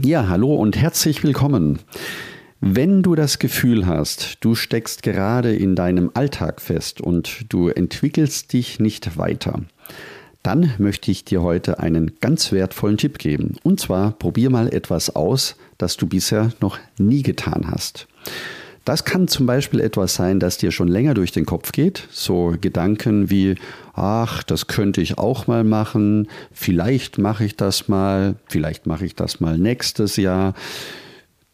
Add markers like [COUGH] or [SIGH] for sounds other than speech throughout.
Ja, hallo und herzlich willkommen. Wenn du das Gefühl hast, du steckst gerade in deinem Alltag fest und du entwickelst dich nicht weiter, dann möchte ich dir heute einen ganz wertvollen Tipp geben. Und zwar probier mal etwas aus, das du bisher noch nie getan hast. Das kann zum Beispiel etwas sein, das dir schon länger durch den Kopf geht. So Gedanken wie, ach, das könnte ich auch mal machen, vielleicht mache ich das mal, vielleicht mache ich das mal nächstes Jahr.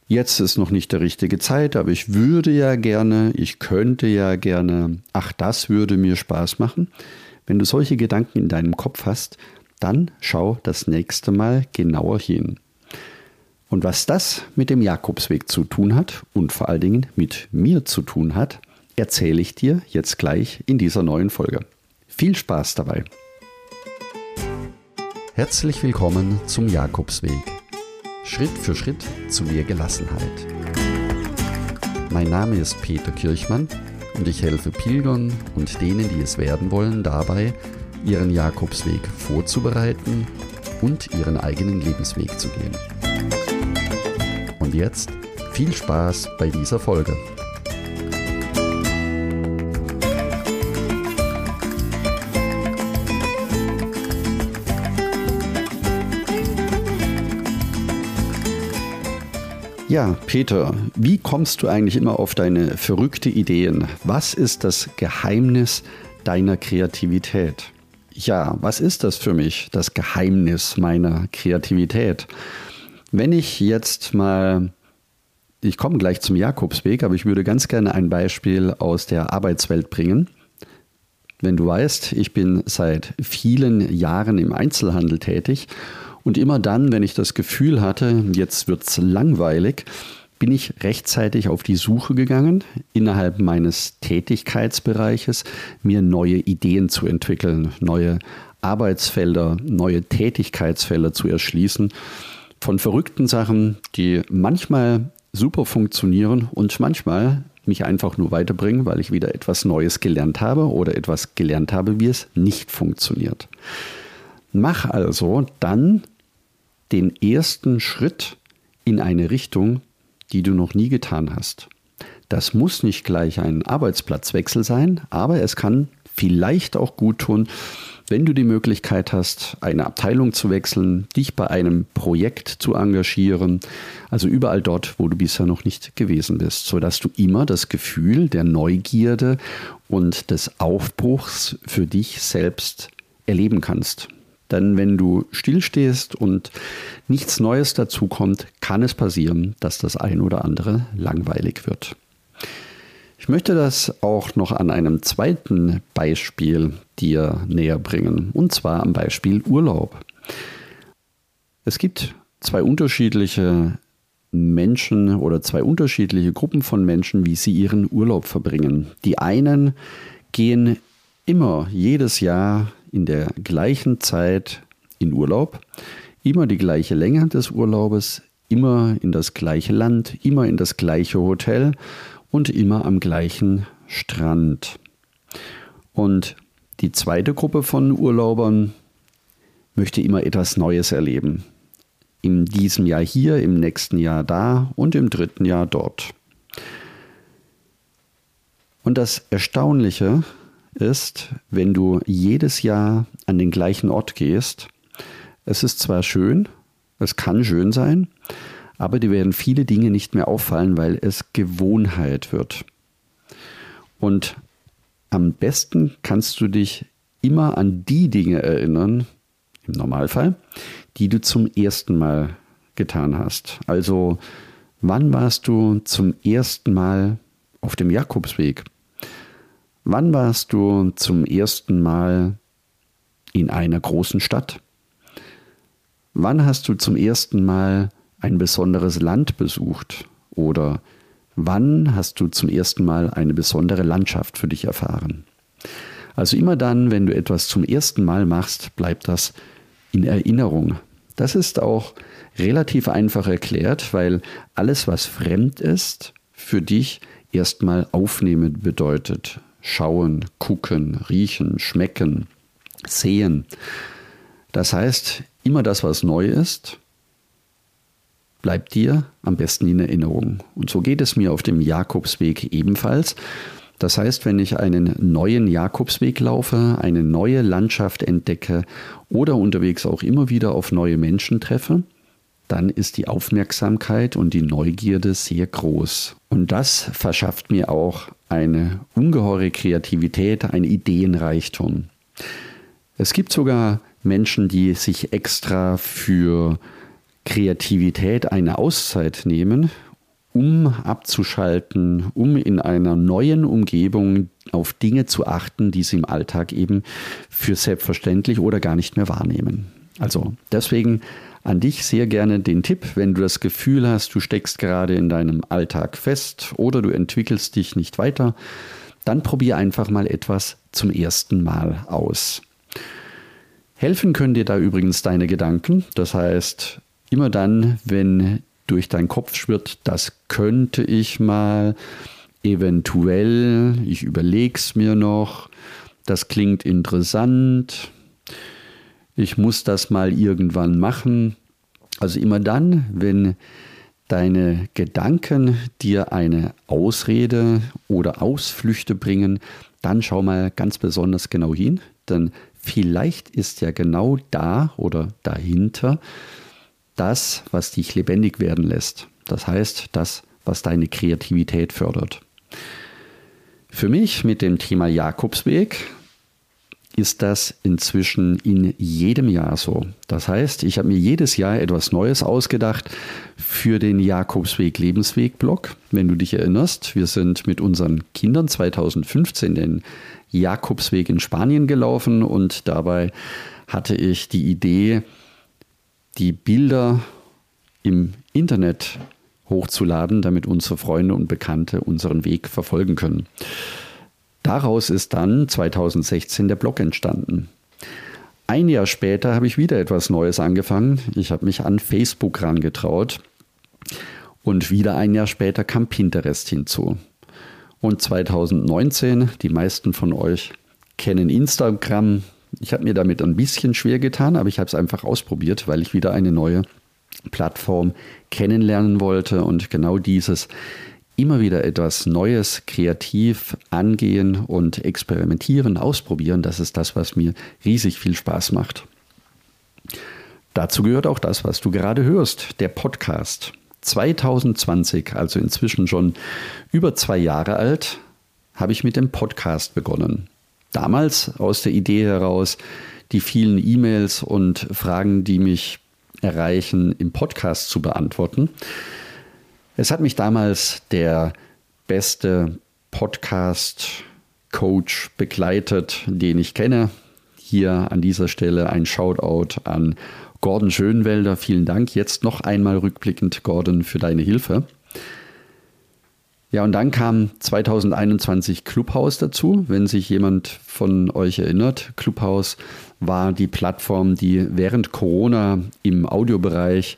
Jetzt ist noch nicht der richtige Zeit, aber ich würde ja gerne, ich könnte ja gerne, ach, das würde mir Spaß machen. Wenn du solche Gedanken in deinem Kopf hast, dann schau das nächste Mal genauer hin. Und was das mit dem Jakobsweg zu tun hat und vor allen Dingen mit mir zu tun hat, erzähle ich dir jetzt gleich in dieser neuen Folge. Viel Spaß dabei! Herzlich willkommen zum Jakobsweg. Schritt für Schritt zu mehr Gelassenheit. Mein Name ist Peter Kirchmann und ich helfe Pilgern und denen, die es werden wollen, dabei, ihren Jakobsweg vorzubereiten und ihren eigenen Lebensweg zu gehen. Und jetzt viel Spaß bei dieser Folge. Ja, Peter, wie kommst du eigentlich immer auf deine verrückte Ideen? Was ist das Geheimnis deiner Kreativität? Ja, was ist das für mich, das Geheimnis meiner Kreativität? Wenn ich jetzt mal, ich komme gleich zum Jakobsweg, aber ich würde ganz gerne ein Beispiel aus der Arbeitswelt bringen. Wenn du weißt, ich bin seit vielen Jahren im Einzelhandel tätig und immer dann, wenn ich das Gefühl hatte, jetzt wird es langweilig, bin ich rechtzeitig auf die Suche gegangen, innerhalb meines Tätigkeitsbereiches mir neue Ideen zu entwickeln, neue Arbeitsfelder, neue Tätigkeitsfelder zu erschließen von verrückten Sachen, die manchmal super funktionieren und manchmal mich einfach nur weiterbringen, weil ich wieder etwas Neues gelernt habe oder etwas gelernt habe, wie es nicht funktioniert. Mach also dann den ersten Schritt in eine Richtung, die du noch nie getan hast. Das muss nicht gleich ein Arbeitsplatzwechsel sein, aber es kann vielleicht auch gut tun, wenn du die Möglichkeit hast, eine Abteilung zu wechseln, dich bei einem Projekt zu engagieren, also überall dort, wo du bisher noch nicht gewesen bist, sodass du immer das Gefühl der Neugierde und des Aufbruchs für dich selbst erleben kannst. Denn wenn du stillstehst und nichts Neues dazukommt, kann es passieren, dass das ein oder andere langweilig wird. Ich möchte das auch noch an einem zweiten Beispiel dir näher bringen, und zwar am Beispiel Urlaub. Es gibt zwei unterschiedliche Menschen oder zwei unterschiedliche Gruppen von Menschen, wie sie ihren Urlaub verbringen. Die einen gehen immer jedes Jahr in der gleichen Zeit in Urlaub, immer die gleiche Länge des Urlaubes, immer in das gleiche Land, immer in das gleiche Hotel und immer am gleichen Strand. Und die zweite Gruppe von Urlaubern möchte immer etwas Neues erleben. In diesem Jahr hier, im nächsten Jahr da und im dritten Jahr dort. Und das Erstaunliche ist, wenn du jedes Jahr an den gleichen Ort gehst, es ist zwar schön, es kann schön sein, aber dir werden viele Dinge nicht mehr auffallen, weil es Gewohnheit wird. Und am besten kannst du dich immer an die Dinge erinnern, im Normalfall, die du zum ersten Mal getan hast. Also, wann warst du zum ersten Mal auf dem Jakobsweg? Wann warst du zum ersten Mal in einer großen Stadt? Wann hast du zum ersten Mal ein besonderes Land besucht? Oder wann hast du zum ersten Mal eine besondere Landschaft für dich erfahren? Also immer dann, wenn du etwas zum ersten Mal machst, bleibt das in Erinnerung. Das ist auch relativ einfach erklärt, weil alles, was fremd ist, für dich erstmal aufnehmen bedeutet. Schauen, gucken, riechen, schmecken, sehen. Das heißt, immer das, was neu ist, bleibt dir am besten in Erinnerung. Und so geht es mir auf dem Jakobsweg ebenfalls. Das heißt, wenn ich einen neuen Jakobsweg laufe, eine neue Landschaft entdecke oder unterwegs auch immer wieder auf neue Menschen treffe, dann ist die Aufmerksamkeit und die Neugierde sehr groß. Und das verschafft mir auch eine ungeheure Kreativität, ein Ideenreichtum. Es gibt sogar Menschen, die sich extra für Kreativität eine Auszeit nehmen um abzuschalten, um in einer neuen Umgebung auf Dinge zu achten, die sie im Alltag eben für selbstverständlich oder gar nicht mehr wahrnehmen. Also deswegen an dich sehr gerne den Tipp, wenn du das Gefühl hast, du steckst gerade in deinem Alltag fest oder du entwickelst dich nicht weiter, dann probier einfach mal etwas zum ersten Mal aus. Helfen können dir da übrigens deine Gedanken. Das heißt, immer dann, wenn durch deinen Kopf schwirrt, das könnte ich mal, eventuell, ich überlege es mir noch, das klingt interessant, ich muss das mal irgendwann machen. Also immer dann, wenn deine Gedanken dir eine Ausrede oder Ausflüchte bringen, dann schau mal ganz besonders genau hin, denn vielleicht ist ja genau da oder dahinter das, was dich lebendig werden lässt. Das heißt, das, was deine Kreativität fördert. Für mich mit dem Thema Jakobsweg ist das inzwischen in jedem Jahr so. Das heißt, ich habe mir jedes Jahr etwas Neues ausgedacht für den Jakobsweg Lebensweg Blog. Wenn du dich erinnerst, wir sind mit unseren Kindern 2015 den Jakobsweg in Spanien gelaufen und dabei hatte ich die Idee, die Bilder im Internet hochzuladen, damit unsere Freunde und Bekannte unseren Weg verfolgen können. Daraus ist dann 2016 der Blog entstanden. Ein Jahr später habe ich wieder etwas Neues angefangen. Ich habe mich an Facebook rangetraut. Und wieder ein Jahr später kam Pinterest hinzu. Und 2019, die meisten von euch kennen Instagram, ich habe mir damit ein bisschen schwer getan, aber ich habe es einfach ausprobiert, weil ich wieder eine neue Plattform kennenlernen wollte und genau dieses immer wieder etwas Neues, kreativ angehen und experimentieren, ausprobieren, das ist das, was mir riesig viel Spaß macht. Dazu gehört auch das, was du gerade hörst, der Podcast. 2020, also inzwischen schon über zwei Jahre alt, habe ich mit dem Podcast begonnen damals aus der Idee heraus, die vielen E-Mails und Fragen, die mich erreichen, im Podcast zu beantworten. Es hat mich damals der beste Podcast-Coach begleitet, den ich kenne. Hier an dieser Stelle ein Shoutout an Gordon Schönwelder. Vielen Dank. Jetzt noch einmal rückblickend, Gordon, für deine Hilfe. Ja, und dann kam 2021 Clubhouse dazu. Wenn sich jemand von euch erinnert, Clubhouse war die Plattform, die während Corona im Audiobereich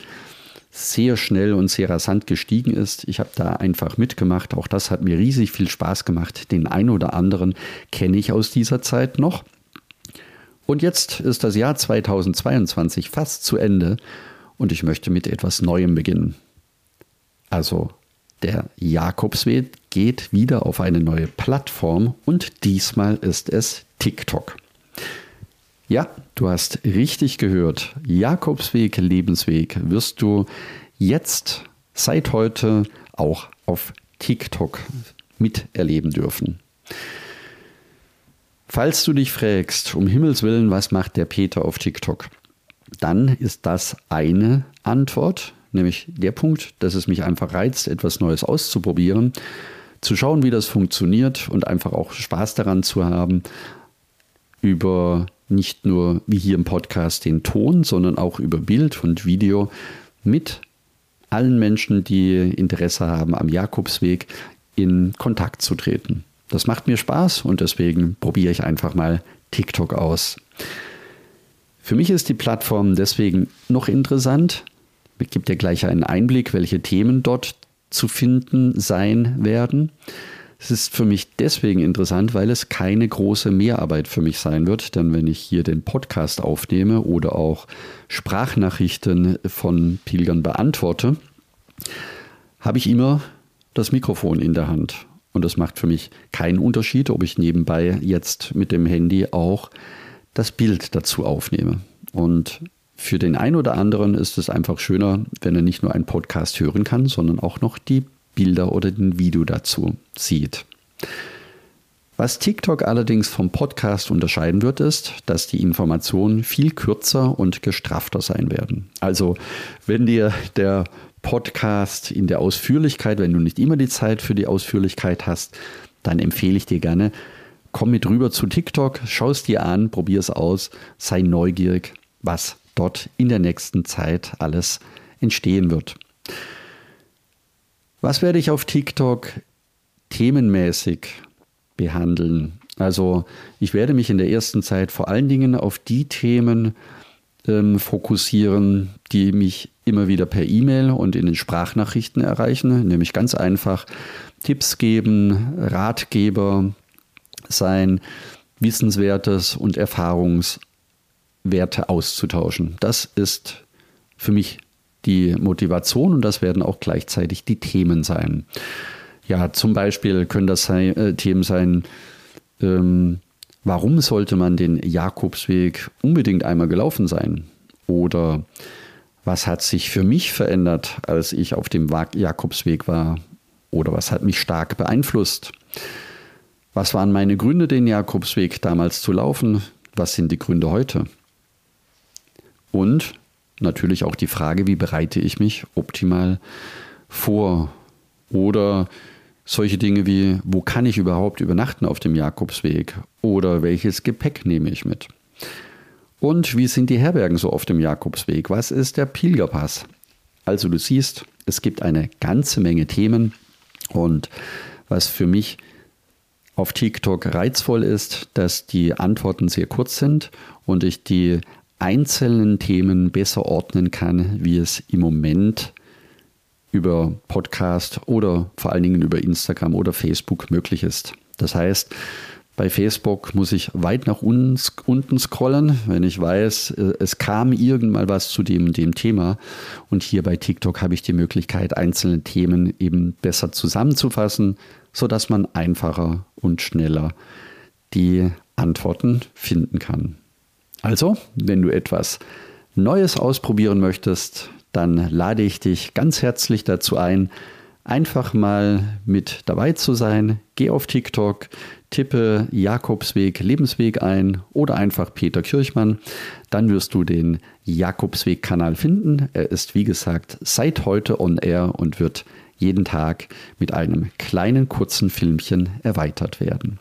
sehr schnell und sehr rasant gestiegen ist. Ich habe da einfach mitgemacht. Auch das hat mir riesig viel Spaß gemacht. Den einen oder anderen kenne ich aus dieser Zeit noch. Und jetzt ist das Jahr 2022 fast zu Ende und ich möchte mit etwas Neuem beginnen. Also der Jakobsweg geht wieder auf eine neue Plattform und diesmal ist es TikTok. Ja, du hast richtig gehört. Jakobsweg, Lebensweg wirst du jetzt seit heute auch auf TikTok miterleben dürfen. Falls du dich fragst, um Himmels Willen, was macht der Peter auf TikTok? Dann ist das eine Antwort, nämlich der Punkt, dass es mich einfach reizt, etwas Neues auszuprobieren, zu schauen, wie das funktioniert und einfach auch Spaß daran zu haben, über nicht nur wie hier im Podcast den Ton, sondern auch über Bild und Video mit allen Menschen, die Interesse haben, am Jakobsweg in Kontakt zu treten. Das macht mir Spaß und deswegen probiere ich einfach mal TikTok aus. Für mich ist die Plattform deswegen noch interessant, gibt dir gleich einen Einblick, welche Themen dort zu finden sein werden. Es ist für mich deswegen interessant, weil es keine große Mehrarbeit für mich sein wird, denn wenn ich hier den Podcast aufnehme oder auch Sprachnachrichten von Pilgern beantworte, habe ich immer das Mikrofon in der Hand. Und das macht für mich keinen Unterschied, ob ich nebenbei jetzt mit dem Handy auch das Bild dazu aufnehme. Und für den einen oder anderen ist es einfach schöner, wenn er nicht nur einen Podcast hören kann, sondern auch noch die Bilder oder den Video dazu sieht. Was TikTok allerdings vom Podcast unterscheiden wird, ist, dass die Informationen viel kürzer und gestrafter sein werden. Also wenn dir der Podcast in der Ausführlichkeit, wenn du nicht immer die Zeit für die Ausführlichkeit hast, dann empfehle ich dir gerne, komm mit rüber zu TikTok, schau es dir an, probier es aus, sei neugierig, was dort in der nächsten Zeit alles entstehen wird. Was werde ich auf TikTok themenmäßig behandeln? Also ich werde mich in der ersten Zeit vor allen Dingen auf die Themen ähm, fokussieren, die mich immer wieder per E-Mail und in den Sprachnachrichten erreichen, nämlich ganz einfach Tipps geben, Ratgeber sein, Wissenswertes und Erfahrungs Werte auszutauschen. Das ist für mich die Motivation und das werden auch gleichzeitig die Themen sein. Ja, zum Beispiel können das sein, äh, Themen sein, ähm, warum sollte man den Jakobsweg unbedingt einmal gelaufen sein? Oder was hat sich für mich verändert, als ich auf dem Jakobsweg war? Oder was hat mich stark beeinflusst? Was waren meine Gründe, den Jakobsweg damals zu laufen? Was sind die Gründe heute? Und natürlich auch die Frage, wie bereite ich mich optimal vor? Oder solche Dinge wie, wo kann ich überhaupt übernachten auf dem Jakobsweg? Oder welches Gepäck nehme ich mit? Und wie sind die Herbergen so auf dem Jakobsweg? Was ist der Pilgerpass? Also du siehst, es gibt eine ganze Menge Themen und was für mich auf TikTok reizvoll ist, dass die Antworten sehr kurz sind und ich die einzelnen Themen besser ordnen kann, wie es im Moment über Podcast oder vor allen Dingen über Instagram oder Facebook möglich ist. Das heißt, bei Facebook muss ich weit nach unten scrollen, wenn ich weiß, äh, es kam irgendwann was zu dem, dem Thema. Und hier bei TikTok habe ich die Möglichkeit, einzelne Themen eben besser zusammenzufassen, sodass man einfacher und schneller die Antworten finden kann. Also, wenn du etwas Neues ausprobieren möchtest, dann lade ich dich ganz herzlich dazu ein, einfach mal mit dabei zu sein. Geh auf TikTok, tippe Jakobsweg Lebensweg ein oder einfach Peter Kirchmann. Dann wirst du den Jakobsweg-Kanal finden. Er ist, wie gesagt, seit heute on air und wird jeden Tag mit einem kleinen kurzen Filmchen erweitert werden.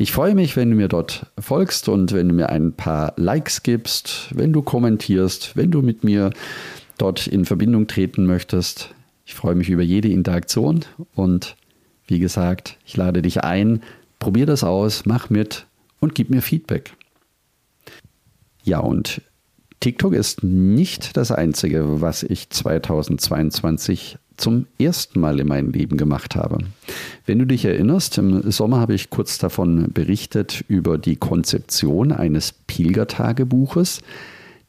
Ich freue mich, wenn du mir dort folgst und wenn du mir ein paar Likes gibst, wenn du kommentierst, wenn du mit mir dort in Verbindung treten möchtest. Ich freue mich über jede Interaktion und wie gesagt, ich lade dich ein, probier das aus, mach mit und gib mir Feedback. Ja, und TikTok ist nicht das Einzige, was ich 2022 zum ersten Mal in meinem Leben gemacht habe. Wenn du dich erinnerst, im Sommer habe ich kurz davon berichtet über die Konzeption eines Pilgertagebuches.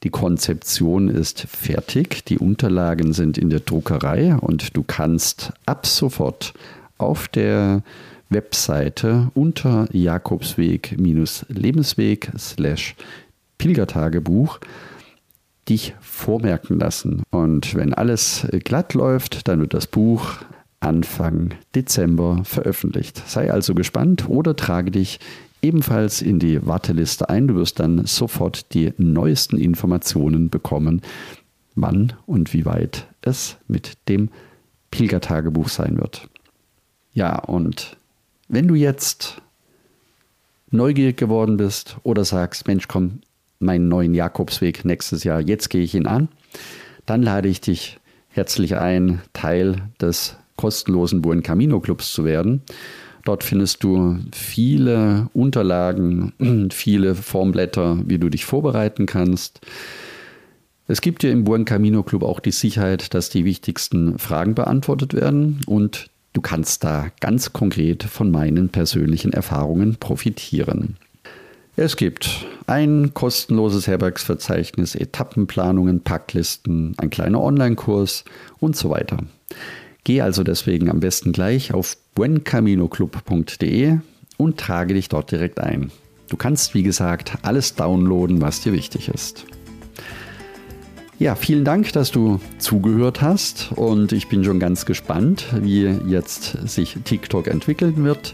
Die Konzeption ist fertig, die Unterlagen sind in der Druckerei und du kannst ab sofort auf der Webseite unter Jakobsweg-Lebensweg Pilgertagebuch dich vormerken lassen. Und wenn alles glatt läuft, dann wird das Buch Anfang Dezember veröffentlicht. Sei also gespannt oder trage dich ebenfalls in die Warteliste ein. Du wirst dann sofort die neuesten Informationen bekommen, wann und wie weit es mit dem Pilgertagebuch sein wird. Ja, und wenn du jetzt neugierig geworden bist oder sagst, Mensch, komm, meinen neuen Jakobsweg nächstes Jahr. Jetzt gehe ich ihn an. Dann lade ich dich herzlich ein, Teil des kostenlosen Buen Camino Clubs zu werden. Dort findest du viele Unterlagen, [CLEARS THROAT] viele Formblätter, wie du dich vorbereiten kannst. Es gibt dir im Buen Camino Club auch die Sicherheit, dass die wichtigsten Fragen beantwortet werden und du kannst da ganz konkret von meinen persönlichen Erfahrungen profitieren. Es gibt ein kostenloses Herbergsverzeichnis, Etappenplanungen, Packlisten, ein kleiner Online-Kurs und so weiter. Geh also deswegen am besten gleich auf buencaminoclub.de und trage dich dort direkt ein. Du kannst, wie gesagt, alles downloaden, was dir wichtig ist. Ja, vielen Dank, dass du zugehört hast und ich bin schon ganz gespannt, wie jetzt sich TikTok entwickeln wird.